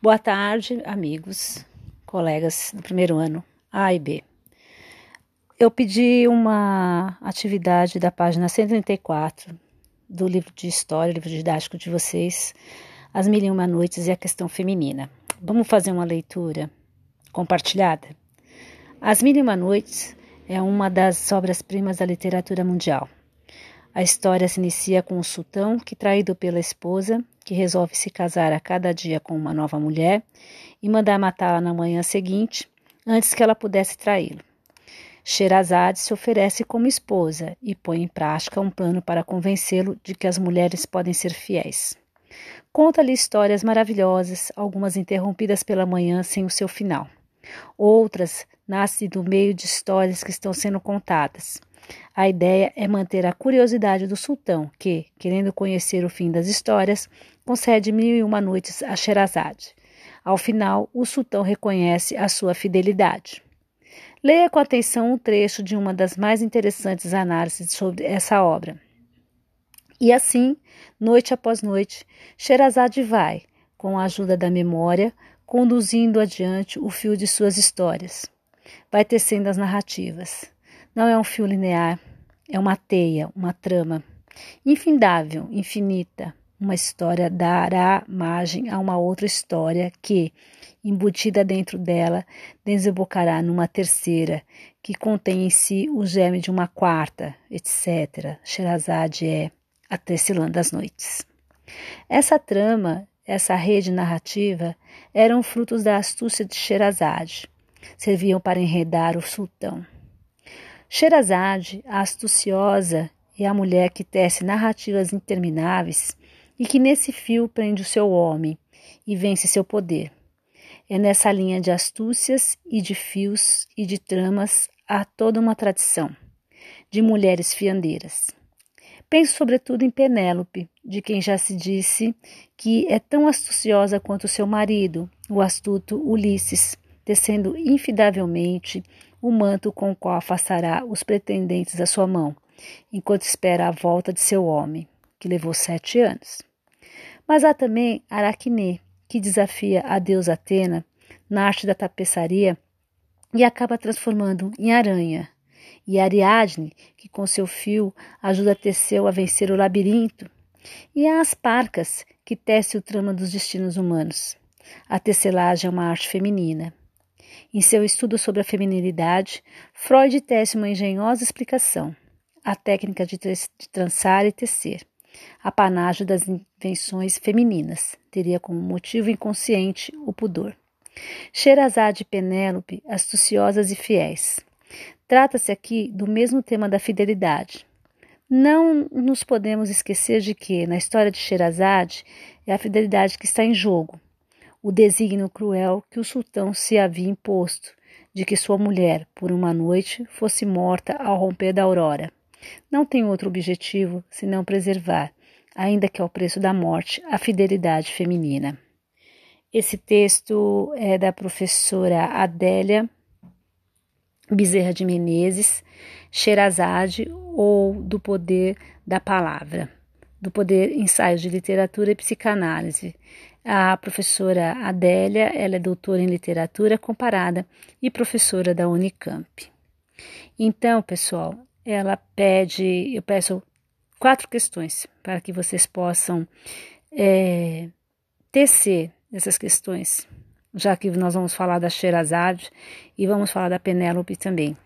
Boa tarde, amigos, colegas do primeiro ano A e B. Eu pedi uma atividade da página 134 do livro de história, livro didático de vocês, As Mil e Uma Noites e a Questão Feminina. Vamos fazer uma leitura compartilhada? As Mil e Uma Noites é uma das obras-primas da literatura mundial. A história se inicia com o sultão que, traído pela esposa, que resolve se casar a cada dia com uma nova mulher e mandar matá-la na manhã seguinte, antes que ela pudesse traí-lo. Sherazade se oferece como esposa e põe em prática um plano para convencê-lo de que as mulheres podem ser fiéis. Conta-lhe histórias maravilhosas, algumas interrompidas pela manhã sem o seu final. Outras nascem do meio de histórias que estão sendo contadas. A ideia é manter a curiosidade do sultão, que, querendo conhecer o fim das histórias, concede mil e uma noites a Sherazade. Ao final, o sultão reconhece a sua fidelidade. Leia com atenção um trecho de uma das mais interessantes análises sobre essa obra. E assim, noite após noite, Sherazade vai, com a ajuda da memória, conduzindo adiante o fio de suas histórias. Vai tecendo as narrativas. Não é um fio linear, é uma teia, uma trama. Infindável, infinita. Uma história dará margem a uma outra história que, embutida dentro dela, desembocará numa terceira, que contém em si o germe de uma quarta, etc. Sherazade é a Tecelã das Noites. Essa trama, essa rede narrativa, eram frutos da astúcia de Sherazade. Serviam para enredar o sultão. Sherazade, a astuciosa, é a mulher que tece narrativas intermináveis e que nesse fio prende o seu homem e vence seu poder. É nessa linha de astúcias e de fios e de tramas há toda uma tradição de mulheres fiandeiras. Penso sobretudo em Penélope, de quem já se disse que é tão astuciosa quanto seu marido, o astuto Ulisses, tecendo infidavelmente o manto com o qual afastará os pretendentes da sua mão, enquanto espera a volta de seu homem, que levou sete anos. Mas há também Aracne, que desafia a deusa Atena na arte da tapeçaria e acaba transformando em aranha, e Ariadne, que com seu fio ajuda Teseu a vencer o labirinto, e há as parcas, que tece o trama dos destinos humanos. A tecelagem é uma arte feminina. Em seu estudo sobre a feminilidade, Freud tece uma engenhosa explicação, a técnica de, de trançar e tecer. Apanágio das invenções femininas, teria como motivo inconsciente o pudor. Sherazade e Penélope, astuciosas e fiéis. Trata-se aqui do mesmo tema da fidelidade. Não nos podemos esquecer de que, na história de Sherazade, é a fidelidade que está em jogo, o desígnio cruel que o sultão se havia imposto de que sua mulher, por uma noite, fosse morta ao romper da aurora. Não tem outro objetivo senão preservar, ainda que ao preço da morte, a fidelidade feminina. Esse texto é da professora Adélia Bezerra de Menezes, Sherazade ou do Poder da Palavra, do Poder Ensaios de Literatura e Psicanálise, a professora Adélia, ela é doutora em literatura comparada e professora da Unicamp. Então, pessoal, ela pede, eu peço quatro questões para que vocês possam é, tecer essas questões, já que nós vamos falar da Sherazade e vamos falar da Penélope também.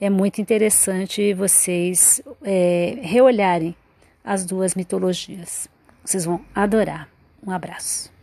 É muito interessante vocês é, reolharem as duas mitologias. Vocês vão adorar. Um abraço.